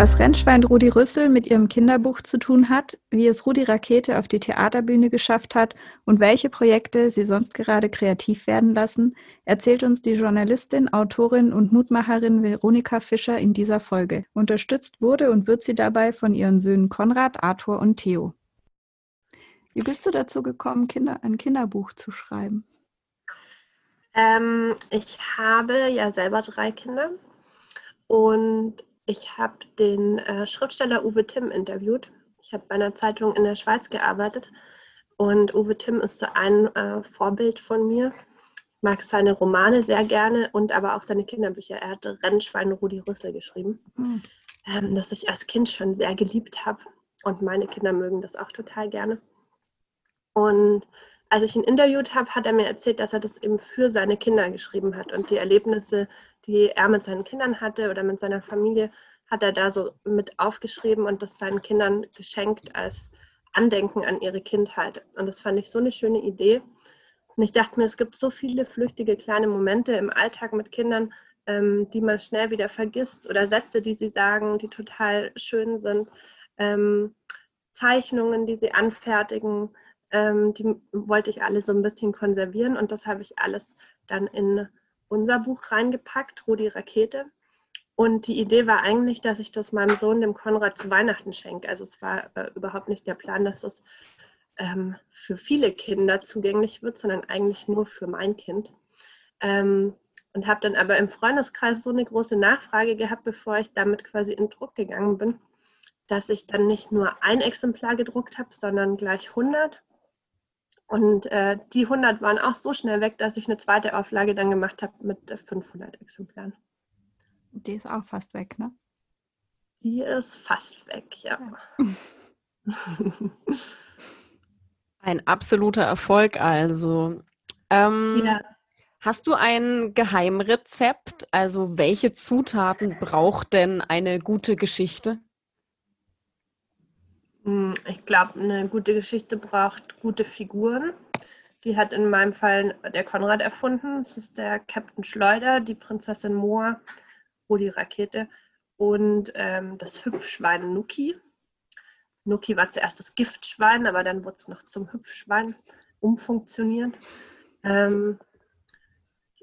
Was Rennschwein Rudi Rüssel mit ihrem Kinderbuch zu tun hat, wie es Rudi Rakete auf die Theaterbühne geschafft hat und welche Projekte sie sonst gerade kreativ werden lassen, erzählt uns die Journalistin, Autorin und Mutmacherin Veronika Fischer in dieser Folge. Unterstützt wurde und wird sie dabei von ihren Söhnen Konrad, Arthur und Theo. Wie bist du dazu gekommen, Kinder, ein Kinderbuch zu schreiben? Ähm, ich habe ja selber drei Kinder und ich habe den äh, Schriftsteller Uwe Timm interviewt. Ich habe bei einer Zeitung in der Schweiz gearbeitet und Uwe Timm ist so ein äh, Vorbild von mir. Ich mag seine Romane sehr gerne und aber auch seine Kinderbücher. Er hat Rennschwein Rudi Rüssel geschrieben, mhm. ähm, das ich als Kind schon sehr geliebt habe. Und meine Kinder mögen das auch total gerne. Und als ich ihn interviewt habe, hat er mir erzählt, dass er das eben für seine Kinder geschrieben hat. Und die Erlebnisse, die er mit seinen Kindern hatte oder mit seiner Familie, hat er da so mit aufgeschrieben und das seinen Kindern geschenkt als Andenken an ihre Kindheit. Und das fand ich so eine schöne Idee. Und ich dachte mir, es gibt so viele flüchtige kleine Momente im Alltag mit Kindern, ähm, die man schnell wieder vergisst oder Sätze, die sie sagen, die total schön sind, ähm, Zeichnungen, die sie anfertigen ähm, die wollte ich alle so ein bisschen konservieren und das habe ich alles dann in unser Buch reingepackt, Rudi Rakete. Und die Idee war eigentlich, dass ich das meinem Sohn, dem Konrad, zu Weihnachten schenke. Also es war äh, überhaupt nicht der Plan, dass es ähm, für viele Kinder zugänglich wird, sondern eigentlich nur für mein Kind. Ähm, und habe dann aber im Freundeskreis so eine große Nachfrage gehabt, bevor ich damit quasi in Druck gegangen bin, dass ich dann nicht nur ein Exemplar gedruckt habe, sondern gleich 100 und äh, die 100 waren auch so schnell weg, dass ich eine zweite Auflage dann gemacht habe mit 500 Exemplaren. Die ist auch fast weg, ne? Die ist fast weg, ja. ja. ein absoluter Erfolg also. Ähm, ja. Hast du ein Geheimrezept? Also welche Zutaten braucht denn eine gute Geschichte? Hm, ich glaube, eine gute Geschichte braucht gute Figuren. Die hat in meinem Fall der Konrad erfunden. Das ist der Captain Schleuder, die Prinzessin Moa, Rudi Rakete und ähm, das Hüpfschwein Nuki. Nuki war zuerst das Giftschwein, aber dann wurde es noch zum Hüpfschwein umfunktioniert. Ähm,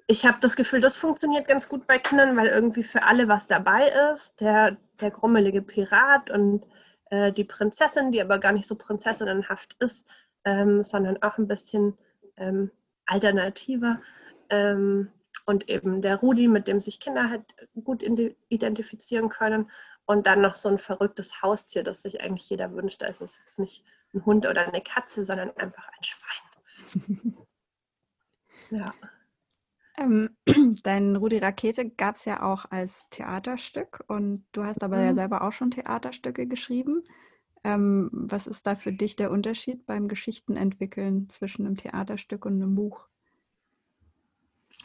ich habe das Gefühl, das funktioniert ganz gut bei Kindern, weil irgendwie für alle was dabei ist. Der, der grummelige Pirat und äh, die Prinzessin, die aber gar nicht so prinzessinnenhaft ist, ähm, sondern auch ein bisschen ähm, alternativer. Ähm, und eben der Rudi, mit dem sich Kinder halt gut identifizieren können. Und dann noch so ein verrücktes Haustier, das sich eigentlich jeder wünscht. Also es ist nicht ein Hund oder eine Katze, sondern einfach ein Schwein. ja. Ähm, dein Rudi Rakete gab es ja auch als Theaterstück und du hast aber mhm. ja selber auch schon Theaterstücke geschrieben. Ähm, was ist da für dich der Unterschied beim Geschichtenentwickeln zwischen einem Theaterstück und einem Buch?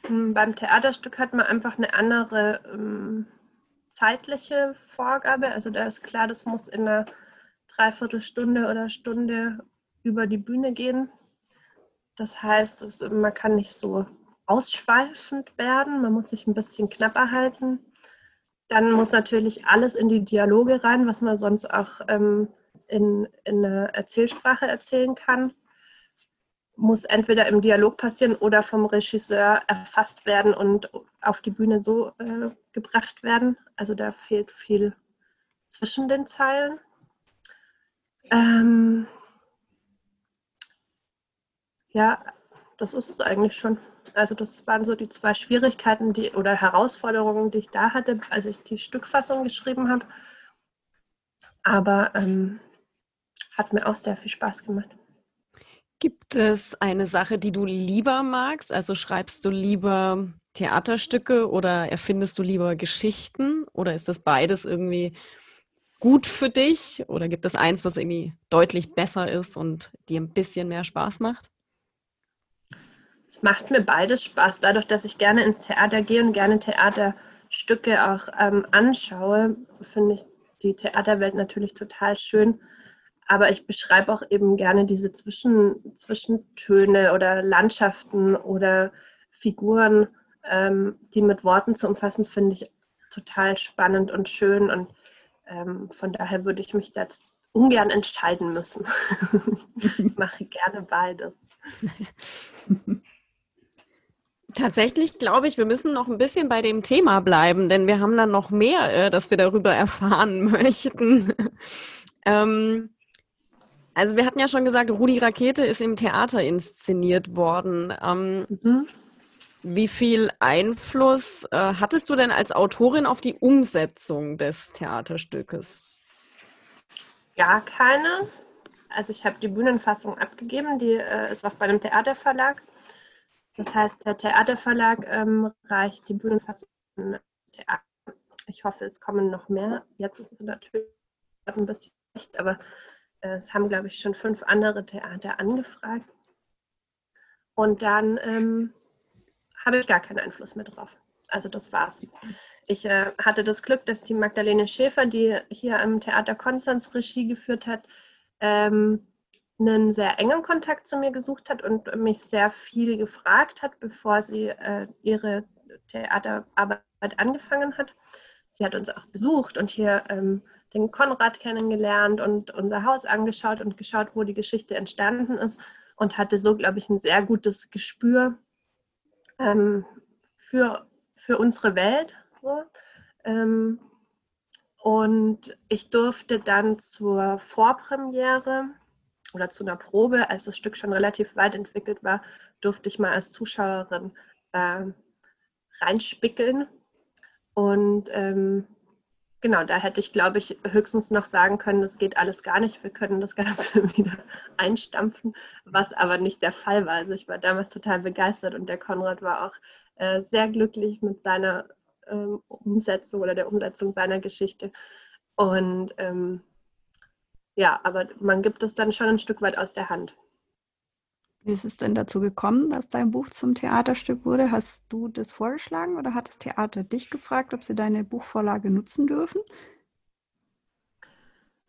Hm, beim Theaterstück hat man einfach eine andere ähm, zeitliche Vorgabe. Also da ist klar, das muss in einer Dreiviertelstunde oder Stunde über die Bühne gehen. Das heißt, das, man kann nicht so ausschweifend werden. Man muss sich ein bisschen knapper halten. Dann muss natürlich alles in die Dialoge rein, was man sonst auch ähm, in, in einer Erzählsprache erzählen kann. Muss entweder im Dialog passieren oder vom Regisseur erfasst werden und auf die Bühne so äh, gebracht werden. Also da fehlt viel zwischen den Zeilen. Ähm, ja, das ist es eigentlich schon. Also das waren so die zwei Schwierigkeiten die, oder Herausforderungen, die ich da hatte, als ich die Stückfassung geschrieben habe. Aber ähm, hat mir auch sehr viel Spaß gemacht. Gibt es eine Sache, die du lieber magst? Also schreibst du lieber Theaterstücke oder erfindest du lieber Geschichten oder ist das beides irgendwie gut für dich oder gibt es eins, was irgendwie deutlich besser ist und dir ein bisschen mehr Spaß macht? Es macht mir beides Spaß, dadurch, dass ich gerne ins Theater gehe und gerne Theaterstücke auch ähm, anschaue, finde ich die Theaterwelt natürlich total schön. Aber ich beschreibe auch eben gerne diese Zwischen, Zwischentöne oder Landschaften oder Figuren, ähm, die mit Worten zu umfassen, finde ich total spannend und schön. Und ähm, von daher würde ich mich jetzt ungern entscheiden müssen. ich mache gerne beides. Tatsächlich glaube ich, wir müssen noch ein bisschen bei dem Thema bleiben, denn wir haben dann noch mehr, äh, das wir darüber erfahren möchten. ähm, also wir hatten ja schon gesagt, Rudi Rakete ist im Theater inszeniert worden. Ähm, mhm. Wie viel Einfluss äh, hattest du denn als Autorin auf die Umsetzung des Theaterstückes? Gar keine. Also ich habe die Bühnenfassung abgegeben, die äh, ist auch bei einem Theaterverlag. Das heißt, der Theaterverlag ähm, reicht die Bühnenfassung Theater. Ich hoffe, es kommen noch mehr. Jetzt ist es natürlich ein bisschen schlecht, aber äh, es haben, glaube ich, schon fünf andere Theater angefragt. Und dann ähm, habe ich gar keinen Einfluss mehr drauf. Also das war's. Ich äh, hatte das Glück, dass die Magdalene Schäfer, die hier am Theater Konstanz Regie geführt hat, ähm, einen sehr engen Kontakt zu mir gesucht hat und mich sehr viel gefragt hat, bevor sie äh, ihre Theaterarbeit angefangen hat. Sie hat uns auch besucht und hier ähm, den Konrad kennengelernt und unser Haus angeschaut und geschaut, wo die Geschichte entstanden ist und hatte so, glaube ich, ein sehr gutes Gespür ähm, für, für unsere Welt. So. Ähm, und ich durfte dann zur Vorpremiere oder zu einer Probe, als das Stück schon relativ weit entwickelt war, durfte ich mal als Zuschauerin äh, reinspickeln. Und ähm, genau, da hätte ich, glaube ich, höchstens noch sagen können, das geht alles gar nicht, wir können das Ganze wieder einstampfen, was aber nicht der Fall war. Also ich war damals total begeistert und der Konrad war auch äh, sehr glücklich mit seiner ähm, Umsetzung oder der Umsetzung seiner Geschichte. Und ähm, ja, aber man gibt es dann schon ein Stück weit aus der Hand. Wie ist es denn dazu gekommen, dass dein Buch zum Theaterstück wurde? Hast du das vorgeschlagen oder hat das Theater dich gefragt, ob sie deine Buchvorlage nutzen dürfen?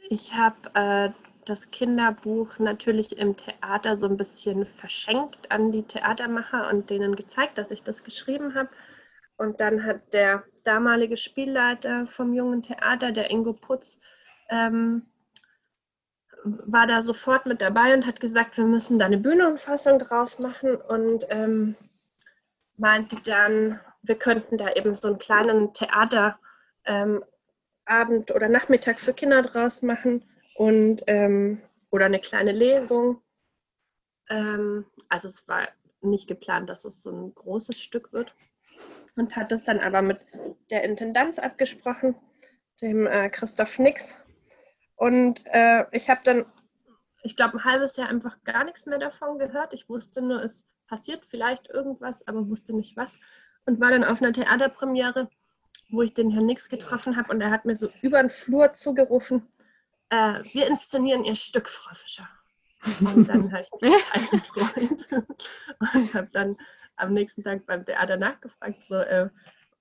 Ich habe äh, das Kinderbuch natürlich im Theater so ein bisschen verschenkt an die Theatermacher und denen gezeigt, dass ich das geschrieben habe. Und dann hat der damalige Spielleiter vom Jungen Theater, der Ingo Putz, ähm, war da sofort mit dabei und hat gesagt, wir müssen da eine Bühnenumfassung draus machen. Und ähm, meinte dann, wir könnten da eben so einen kleinen Theaterabend ähm, oder Nachmittag für Kinder draus machen und ähm, oder eine kleine Lesung. Ähm, also es war nicht geplant, dass es so ein großes Stück wird. Und hat es dann aber mit der Intendanz abgesprochen, dem äh, Christoph Nix, und äh, ich habe dann, ich glaube, ein halbes Jahr einfach gar nichts mehr davon gehört. Ich wusste nur, es passiert vielleicht irgendwas, aber wusste nicht was. Und war dann auf einer Theaterpremiere, wo ich den Herrn Nix getroffen habe und er hat mir so über den Flur zugerufen, äh, wir inszenieren Ihr Stück, Frau Fischer. Und dann habe ich mich eingefreut und habe dann am nächsten Tag beim Theater nachgefragt, so äh,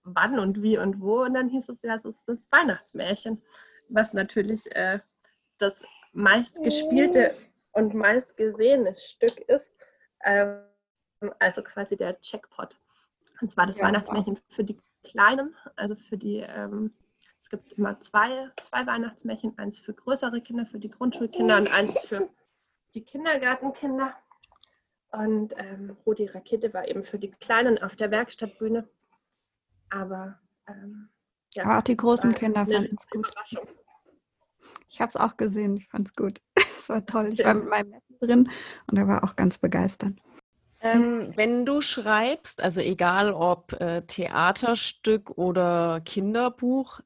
wann und wie und wo. Und dann hieß es ja, es ist das Weihnachtsmärchen was natürlich äh, das meistgespielte und meistgesehene Stück ist. Ähm, also quasi der Checkpot. Und zwar das ja, Weihnachtsmärchen wow. für die Kleinen, also für die, ähm, es gibt immer zwei, zwei Weihnachtsmärchen, eins für größere Kinder, für die Grundschulkinder und eins für die Kindergartenkinder. Und ähm, Rudi Rakete war eben für die Kleinen auf der Werkstattbühne. Aber ähm, ja, auch die großen Kinder fanden es gut. Ich habe es auch gesehen, ich fand es gut. Es war toll. Ich war mit meinem Neffen drin und er war auch ganz begeistert. Ähm, wenn du schreibst, also egal ob äh, Theaterstück oder Kinderbuch,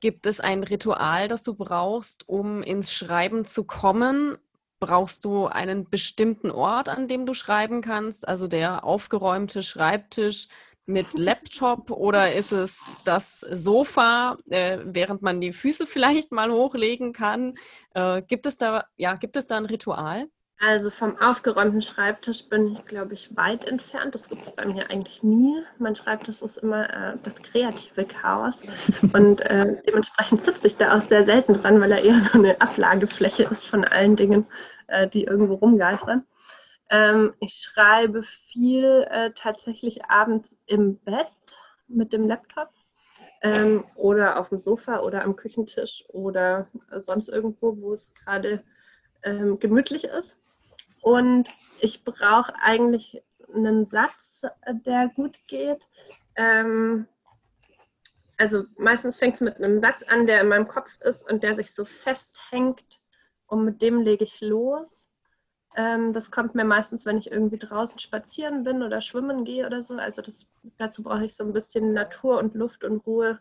gibt es ein Ritual, das du brauchst, um ins Schreiben zu kommen? Brauchst du einen bestimmten Ort, an dem du schreiben kannst? Also der aufgeräumte Schreibtisch, mit Laptop oder ist es das Sofa, äh, während man die Füße vielleicht mal hochlegen kann? Äh, gibt es da, ja, gibt es da ein Ritual? Also vom aufgeräumten Schreibtisch bin ich, glaube ich, weit entfernt. Das gibt es bei mir eigentlich nie. Mein Schreibtisch ist immer äh, das kreative Chaos. Und äh, dementsprechend sitze ich da auch sehr selten dran, weil er eher so eine Ablagefläche ist von allen Dingen, äh, die irgendwo rumgeistern. Ähm, ich schreibe viel äh, tatsächlich abends im Bett mit dem Laptop ähm, oder auf dem Sofa oder am Küchentisch oder sonst irgendwo, wo es gerade ähm, gemütlich ist. Und ich brauche eigentlich einen Satz, der gut geht. Ähm, also meistens fängt es mit einem Satz an, der in meinem Kopf ist und der sich so festhängt und mit dem lege ich los. Ähm, das kommt mir meistens, wenn ich irgendwie draußen spazieren bin oder schwimmen gehe oder so. Also das, dazu brauche ich so ein bisschen Natur und Luft und Ruhe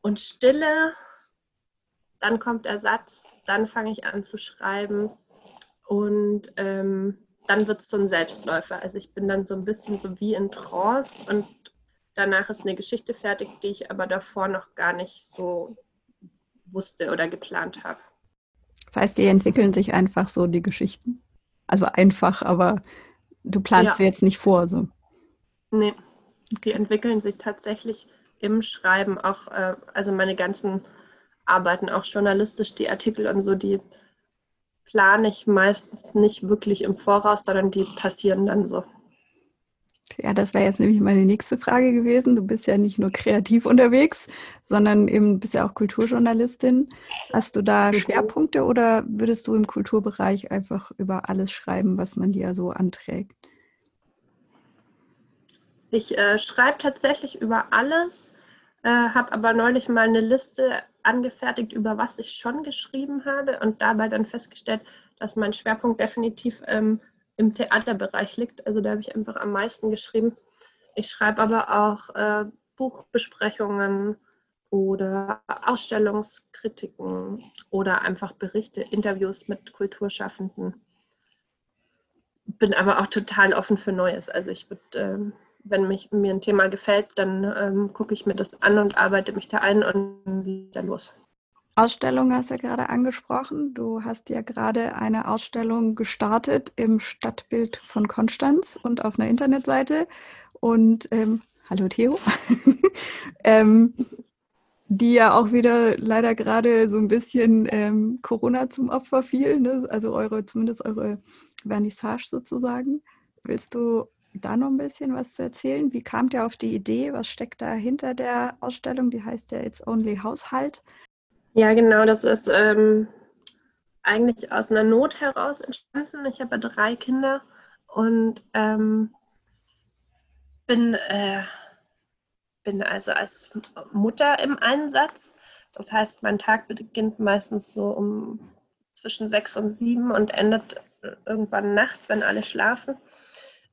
und Stille. Dann kommt der Satz, dann fange ich an zu schreiben und ähm, dann wird es so ein Selbstläufer. Also ich bin dann so ein bisschen so wie in Trance und danach ist eine Geschichte fertig, die ich aber davor noch gar nicht so wusste oder geplant habe. Das heißt, die entwickeln sich einfach so, die Geschichten. Also einfach, aber du planst ja. sie jetzt nicht vor. So. Nee, die entwickeln sich tatsächlich im Schreiben auch, äh, also meine ganzen Arbeiten, auch journalistisch, die Artikel und so, die plane ich meistens nicht wirklich im Voraus, sondern die passieren dann so. Ja, das wäre jetzt nämlich meine nächste Frage gewesen. Du bist ja nicht nur kreativ unterwegs, sondern eben bist ja auch Kulturjournalistin. Hast du da mhm. Schwerpunkte oder würdest du im Kulturbereich einfach über alles schreiben, was man dir so anträgt? Ich äh, schreibe tatsächlich über alles, äh, habe aber neulich mal eine Liste angefertigt, über was ich schon geschrieben habe und dabei dann festgestellt, dass mein Schwerpunkt definitiv ähm, im Theaterbereich liegt. Also da habe ich einfach am meisten geschrieben. Ich schreibe aber auch äh, Buchbesprechungen oder Ausstellungskritiken oder einfach Berichte, Interviews mit Kulturschaffenden. Bin aber auch total offen für Neues. Also ich würde ähm, wenn mich, mir ein Thema gefällt, dann ähm, gucke ich mir das an und arbeite mich da ein und wieder los. Ausstellung hast du ja gerade angesprochen. Du hast ja gerade eine Ausstellung gestartet im Stadtbild von Konstanz und auf einer Internetseite. Und ähm, hallo Theo. ähm, die ja auch wieder leider gerade so ein bisschen ähm, Corona zum Opfer fiel, ne? also eure, zumindest eure Vernissage sozusagen. Willst du da noch ein bisschen was zu erzählen? Wie kamt ihr auf die Idee? Was steckt da hinter der Ausstellung? Die heißt ja It's Only Haushalt. Ja, genau, das ist ähm, eigentlich aus einer Not heraus entstanden. Ich habe drei Kinder und ähm, bin, äh, bin also als Mutter im Einsatz. Das heißt, mein Tag beginnt meistens so um zwischen sechs und sieben und endet irgendwann nachts, wenn alle schlafen.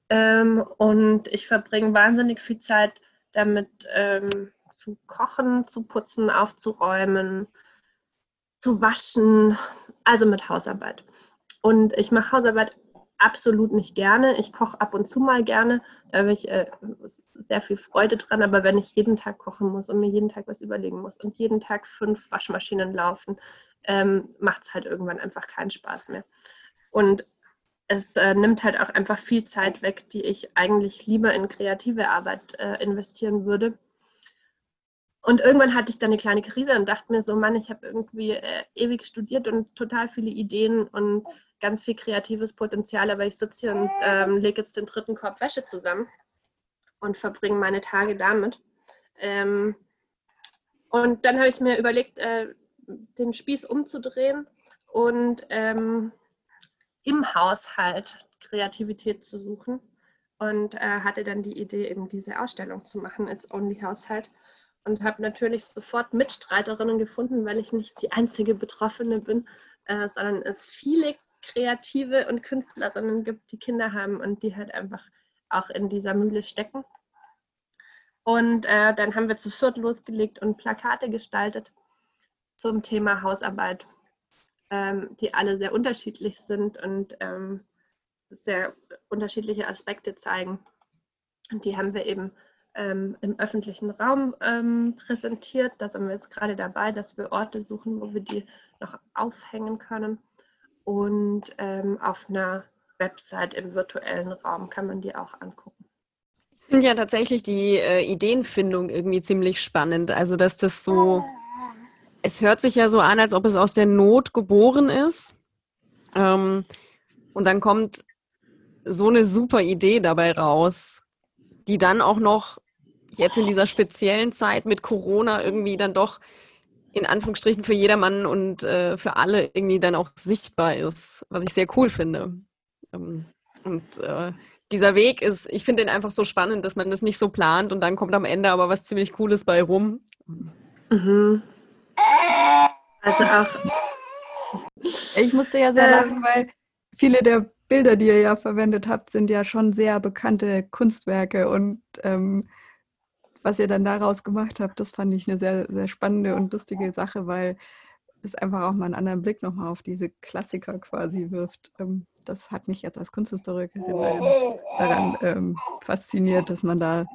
Ähm, und ich verbringe wahnsinnig viel Zeit damit ähm, zu kochen, zu putzen, aufzuräumen, zu waschen, also mit Hausarbeit. Und ich mache Hausarbeit absolut nicht gerne. Ich koche ab und zu mal gerne, da habe ich äh, sehr viel Freude dran. Aber wenn ich jeden Tag kochen muss und mir jeden Tag was überlegen muss und jeden Tag fünf Waschmaschinen laufen, ähm, macht es halt irgendwann einfach keinen Spaß mehr. Und es äh, nimmt halt auch einfach viel Zeit weg, die ich eigentlich lieber in kreative Arbeit äh, investieren würde. Und irgendwann hatte ich dann eine kleine Krise und dachte mir so, Mann, ich habe irgendwie äh, ewig studiert und total viele Ideen und ganz viel kreatives Potenzial, aber ich sitze hier und ähm, lege jetzt den dritten Korb Wäsche zusammen und verbringe meine Tage damit. Ähm, und dann habe ich mir überlegt, äh, den Spieß umzudrehen und ähm, im Haushalt Kreativität zu suchen und äh, hatte dann die Idee, eben diese Ausstellung zu machen, It's Only Haushalt. Und habe natürlich sofort Mitstreiterinnen gefunden, weil ich nicht die einzige Betroffene bin, äh, sondern es viele Kreative und Künstlerinnen gibt, die Kinder haben und die halt einfach auch in dieser Mühle stecken. Und äh, dann haben wir zu viert losgelegt und Plakate gestaltet zum Thema Hausarbeit ähm, die alle sehr unterschiedlich sind und ähm, sehr unterschiedliche Aspekte zeigen. Und die haben wir eben ähm, im öffentlichen Raum ähm, präsentiert. Da sind wir jetzt gerade dabei, dass wir Orte suchen, wo wir die noch aufhängen können. Und ähm, auf einer Website im virtuellen Raum kann man die auch angucken. Ich finde ja tatsächlich die äh, Ideenfindung irgendwie ziemlich spannend. Also, dass das so, es hört sich ja so an, als ob es aus der Not geboren ist. Ähm, und dann kommt so eine super Idee dabei raus, die dann auch noch jetzt in dieser speziellen Zeit mit Corona irgendwie dann doch in Anführungsstrichen für jedermann und äh, für alle irgendwie dann auch sichtbar ist, was ich sehr cool finde. Ähm, und äh, dieser Weg ist, ich finde den einfach so spannend, dass man das nicht so plant und dann kommt am Ende aber was ziemlich Cooles bei rum. Mhm. Also auch. Ich musste ja sehr lachen, weil viele der Bilder, die ihr ja verwendet habt, sind ja schon sehr bekannte Kunstwerke und ähm, was ihr dann daraus gemacht habt, das fand ich eine sehr, sehr spannende und lustige Sache, weil es einfach auch mal einen anderen Blick nochmal auf diese Klassiker quasi wirft. Ähm, das hat mich jetzt als Kunsthistorikerin daran ähm, fasziniert, dass man da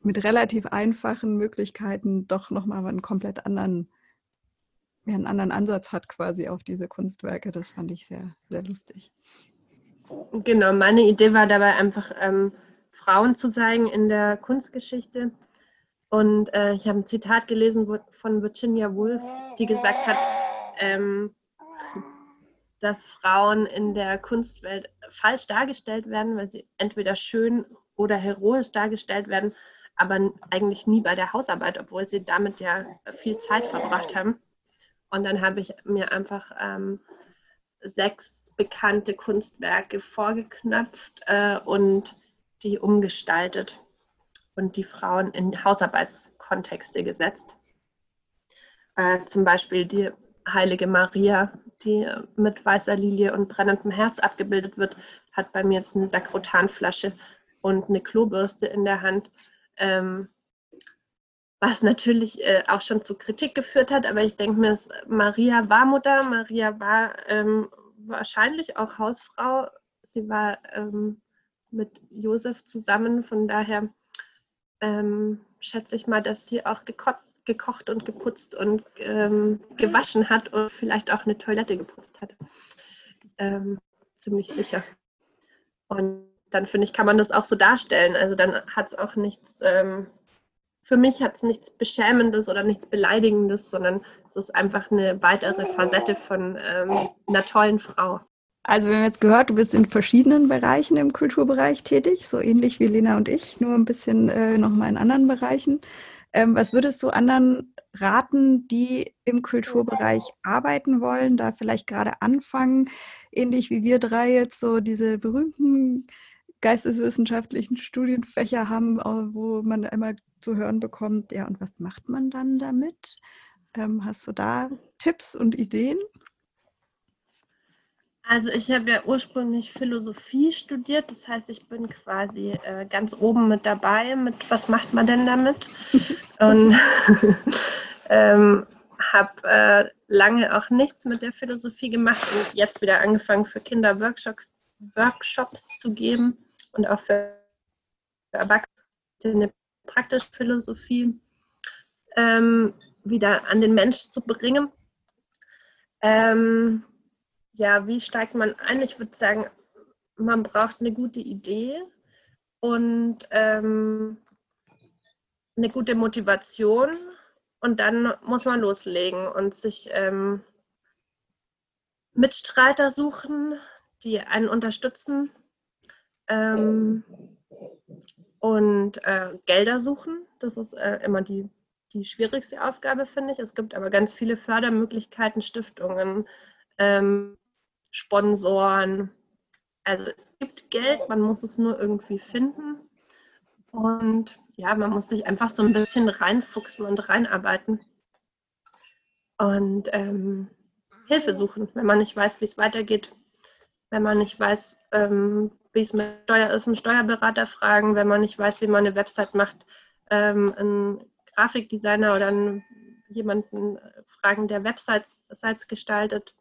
mit relativ einfachen Möglichkeiten doch nochmal einen komplett anderen, ja, einen anderen Ansatz hat quasi auf diese Kunstwerke. Das fand ich sehr, sehr lustig. Genau, meine Idee war dabei einfach ähm, Frauen zu zeigen in der Kunstgeschichte und äh, ich habe ein Zitat gelesen von Virginia Woolf, die gesagt hat, ähm, dass Frauen in der Kunstwelt falsch dargestellt werden, weil sie entweder schön oder heroisch dargestellt werden, aber eigentlich nie bei der Hausarbeit, obwohl sie damit ja viel Zeit verbracht haben. Und dann habe ich mir einfach ähm, sechs bekannte Kunstwerke vorgeknöpft äh, und die umgestaltet und die Frauen in Hausarbeitskontexte gesetzt. Äh, zum Beispiel die heilige Maria, die mit weißer Lilie und brennendem Herz abgebildet wird, hat bei mir jetzt eine Sakrotanflasche und eine Klobürste in der Hand. Ähm, was natürlich äh, auch schon zu Kritik geführt hat, aber ich denke mir, Maria war Mutter, Maria war ähm, wahrscheinlich auch Hausfrau, sie war ähm, mit Josef zusammen, von daher ähm, schätze ich mal, dass sie auch geko gekocht und geputzt und ähm, gewaschen hat und vielleicht auch eine Toilette geputzt hat. Ähm, ziemlich sicher. Und dann finde ich, kann man das auch so darstellen. Also dann hat es auch nichts, ähm, für mich hat es nichts Beschämendes oder nichts Beleidigendes, sondern es ist einfach eine weitere Facette von ähm, einer tollen Frau. Also wir haben jetzt gehört, du bist in verschiedenen Bereichen im Kulturbereich tätig, so ähnlich wie Lena und ich, nur ein bisschen äh, nochmal in anderen Bereichen. Ähm, was würdest du anderen raten, die im Kulturbereich arbeiten wollen, da vielleicht gerade anfangen, ähnlich wie wir drei jetzt so diese berühmten geisteswissenschaftlichen Studienfächer haben, wo man einmal zu hören bekommt, ja, und was macht man dann damit? Ähm, hast du da Tipps und Ideen? Also ich habe ja ursprünglich Philosophie studiert, das heißt, ich bin quasi äh, ganz oben mit dabei, mit was macht man denn damit? Und ähm, habe äh, lange auch nichts mit der Philosophie gemacht und jetzt wieder angefangen für Kinder Workshops, Workshops zu geben und auch für, Erwachsene praktische Philosophie ähm, wieder an den Mensch zu bringen. Ähm, ja, wie steigt man ein? Ich würde sagen, man braucht eine gute Idee und ähm, eine gute Motivation und dann muss man loslegen und sich ähm, Mitstreiter suchen, die einen unterstützen ähm, und äh, Gelder suchen. Das ist äh, immer die, die schwierigste Aufgabe, finde ich. Es gibt aber ganz viele Fördermöglichkeiten, Stiftungen, ähm, Sponsoren. Also es gibt Geld, man muss es nur irgendwie finden. Und ja, man muss sich einfach so ein bisschen reinfuchsen und reinarbeiten. Und ähm, Hilfe suchen, wenn man nicht weiß, wie es weitergeht. Wenn man nicht weiß, ähm, wie es mit Steuer ist, einen Steuerberater fragen. Wenn man nicht weiß, wie man eine Website macht, ähm, einen Grafikdesigner oder einen, jemanden fragen, der Websites gestaltet.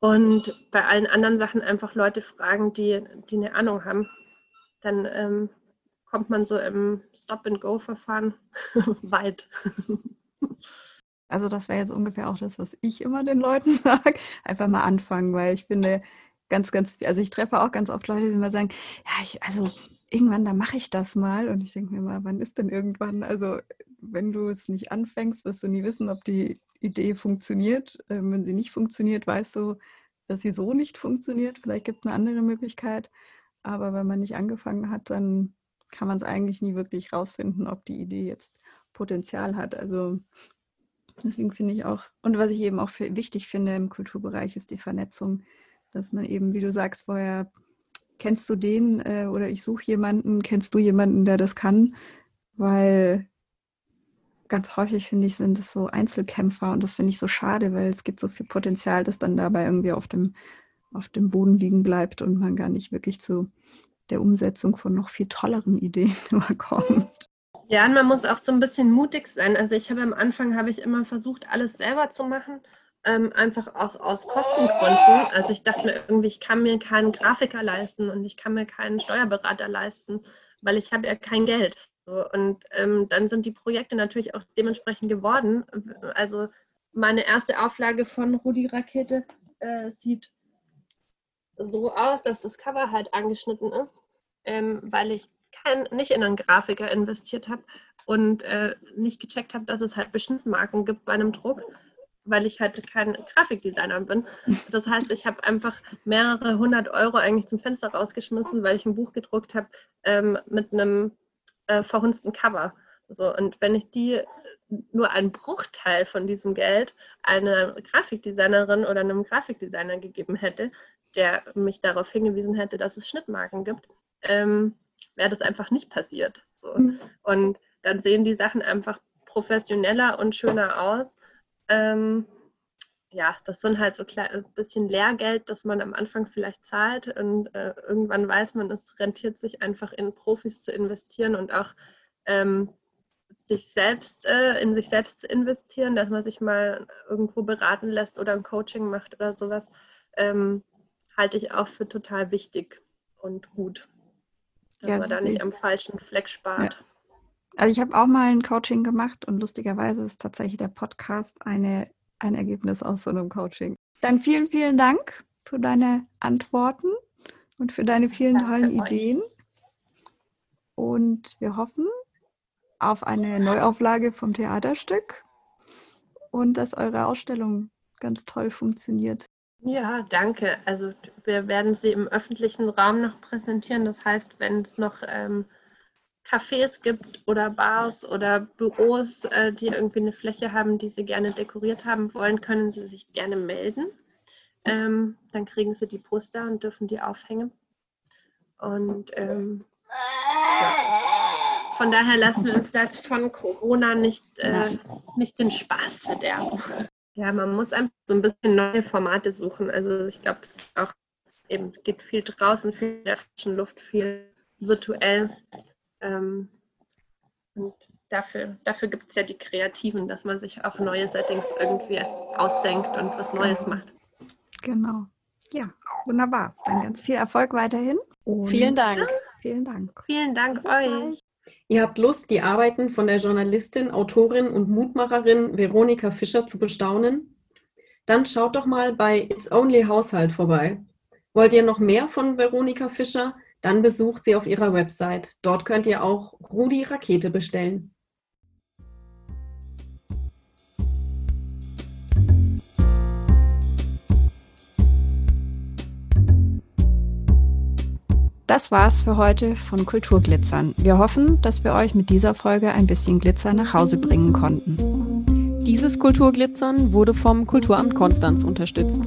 Und bei allen anderen Sachen einfach Leute fragen, die, die eine Ahnung haben. Dann ähm, kommt man so im Stop-and-Go-Verfahren weit. Also das wäre jetzt ungefähr auch das, was ich immer den Leuten sage. Einfach mal anfangen, weil ich finde ganz, ganz, also ich treffe auch ganz oft Leute, die immer sagen, ja, ich, also irgendwann, da mache ich das mal. Und ich denke mir mal, wann ist denn irgendwann? Also wenn du es nicht anfängst, wirst du nie wissen, ob die Idee funktioniert. Ähm, wenn sie nicht funktioniert, weißt du, dass sie so nicht funktioniert. Vielleicht gibt es eine andere Möglichkeit. Aber wenn man nicht angefangen hat, dann kann man es eigentlich nie wirklich rausfinden, ob die Idee jetzt Potenzial hat. Also deswegen finde ich auch, und was ich eben auch wichtig finde im Kulturbereich, ist die Vernetzung, dass man eben, wie du sagst vorher, kennst du den äh, oder ich suche jemanden, kennst du jemanden, der das kann? Weil ganz häufig, finde ich, sind es so Einzelkämpfer und das finde ich so schade, weil es gibt so viel Potenzial, das dann dabei irgendwie auf dem, auf dem Boden liegen bleibt und man gar nicht wirklich zu der Umsetzung von noch viel tolleren Ideen überkommt. Ja, und man muss auch so ein bisschen mutig sein. Also ich habe am Anfang habe ich immer versucht, alles selber zu machen, ähm, einfach auch aus Kostengründen. Also ich dachte mir irgendwie, ich kann mir keinen Grafiker leisten und ich kann mir keinen Steuerberater leisten, weil ich habe ja kein Geld. So, und ähm, dann sind die Projekte natürlich auch dementsprechend geworden. Also meine erste Auflage von Rudi Rakete äh, sieht so aus, dass das Cover halt angeschnitten ist, ähm, weil ich kein, nicht in einen Grafiker investiert habe und äh, nicht gecheckt habe, dass es halt Beschnittmarken gibt bei einem Druck, weil ich halt kein Grafikdesigner bin. Das heißt, ich habe einfach mehrere hundert Euro eigentlich zum Fenster rausgeschmissen, weil ich ein Buch gedruckt habe ähm, mit einem äh, verhunzten Cover. So, und wenn ich die nur einen Bruchteil von diesem Geld einer Grafikdesignerin oder einem Grafikdesigner gegeben hätte, der mich darauf hingewiesen hätte, dass es Schnittmarken gibt, ähm, wäre das einfach nicht passiert. So. Mhm. Und dann sehen die Sachen einfach professioneller und schöner aus. Ähm, ja, das sind halt so ein bisschen Lehrgeld, das man am Anfang vielleicht zahlt und äh, irgendwann weiß man, es rentiert sich einfach in Profis zu investieren und auch ähm, sich selbst äh, in sich selbst zu investieren, dass man sich mal irgendwo beraten lässt oder ein Coaching macht oder sowas, ähm, halte ich auch für total wichtig und gut dass ja, man da nicht am falschen Fleck spart. Ja. Also ich habe auch mal ein Coaching gemacht und lustigerweise ist tatsächlich der Podcast eine, ein Ergebnis aus so einem Coaching. Dann vielen, vielen Dank für deine Antworten und für deine vielen Danke tollen Ideen. Und wir hoffen auf eine Neuauflage vom Theaterstück und dass eure Ausstellung ganz toll funktioniert. Ja, danke. Also wir werden sie im öffentlichen Raum noch präsentieren. Das heißt, wenn es noch ähm, Cafés gibt oder Bars oder Büros, äh, die irgendwie eine Fläche haben, die sie gerne dekoriert haben wollen, können sie sich gerne melden. Ähm, dann kriegen sie die Poster und dürfen die aufhängen. Und ähm, ja. von daher lassen wir uns das von Corona nicht, äh, nicht den Spaß verderben. Ja, man muss einfach so ein bisschen neue Formate suchen. Also ich glaube, es geht auch eben geht viel draußen, viel in der frischen Luft, viel virtuell. Ähm, und dafür, dafür gibt es ja die Kreativen, dass man sich auch neue Settings irgendwie ausdenkt und was Neues genau. macht. Genau. Ja, wunderbar. Dann ganz viel Erfolg weiterhin. Und vielen Dank. Vielen Dank. Vielen Dank euch. Ihr habt Lust, die Arbeiten von der Journalistin, Autorin und Mutmacherin Veronika Fischer zu bestaunen? Dann schaut doch mal bei It's Only Haushalt vorbei. Wollt ihr noch mehr von Veronika Fischer? Dann besucht sie auf ihrer Website. Dort könnt ihr auch Rudi Rakete bestellen. Das war's für heute von Kulturglitzern. Wir hoffen, dass wir euch mit dieser Folge ein bisschen Glitzer nach Hause bringen konnten. Dieses Kulturglitzern wurde vom Kulturamt Konstanz unterstützt.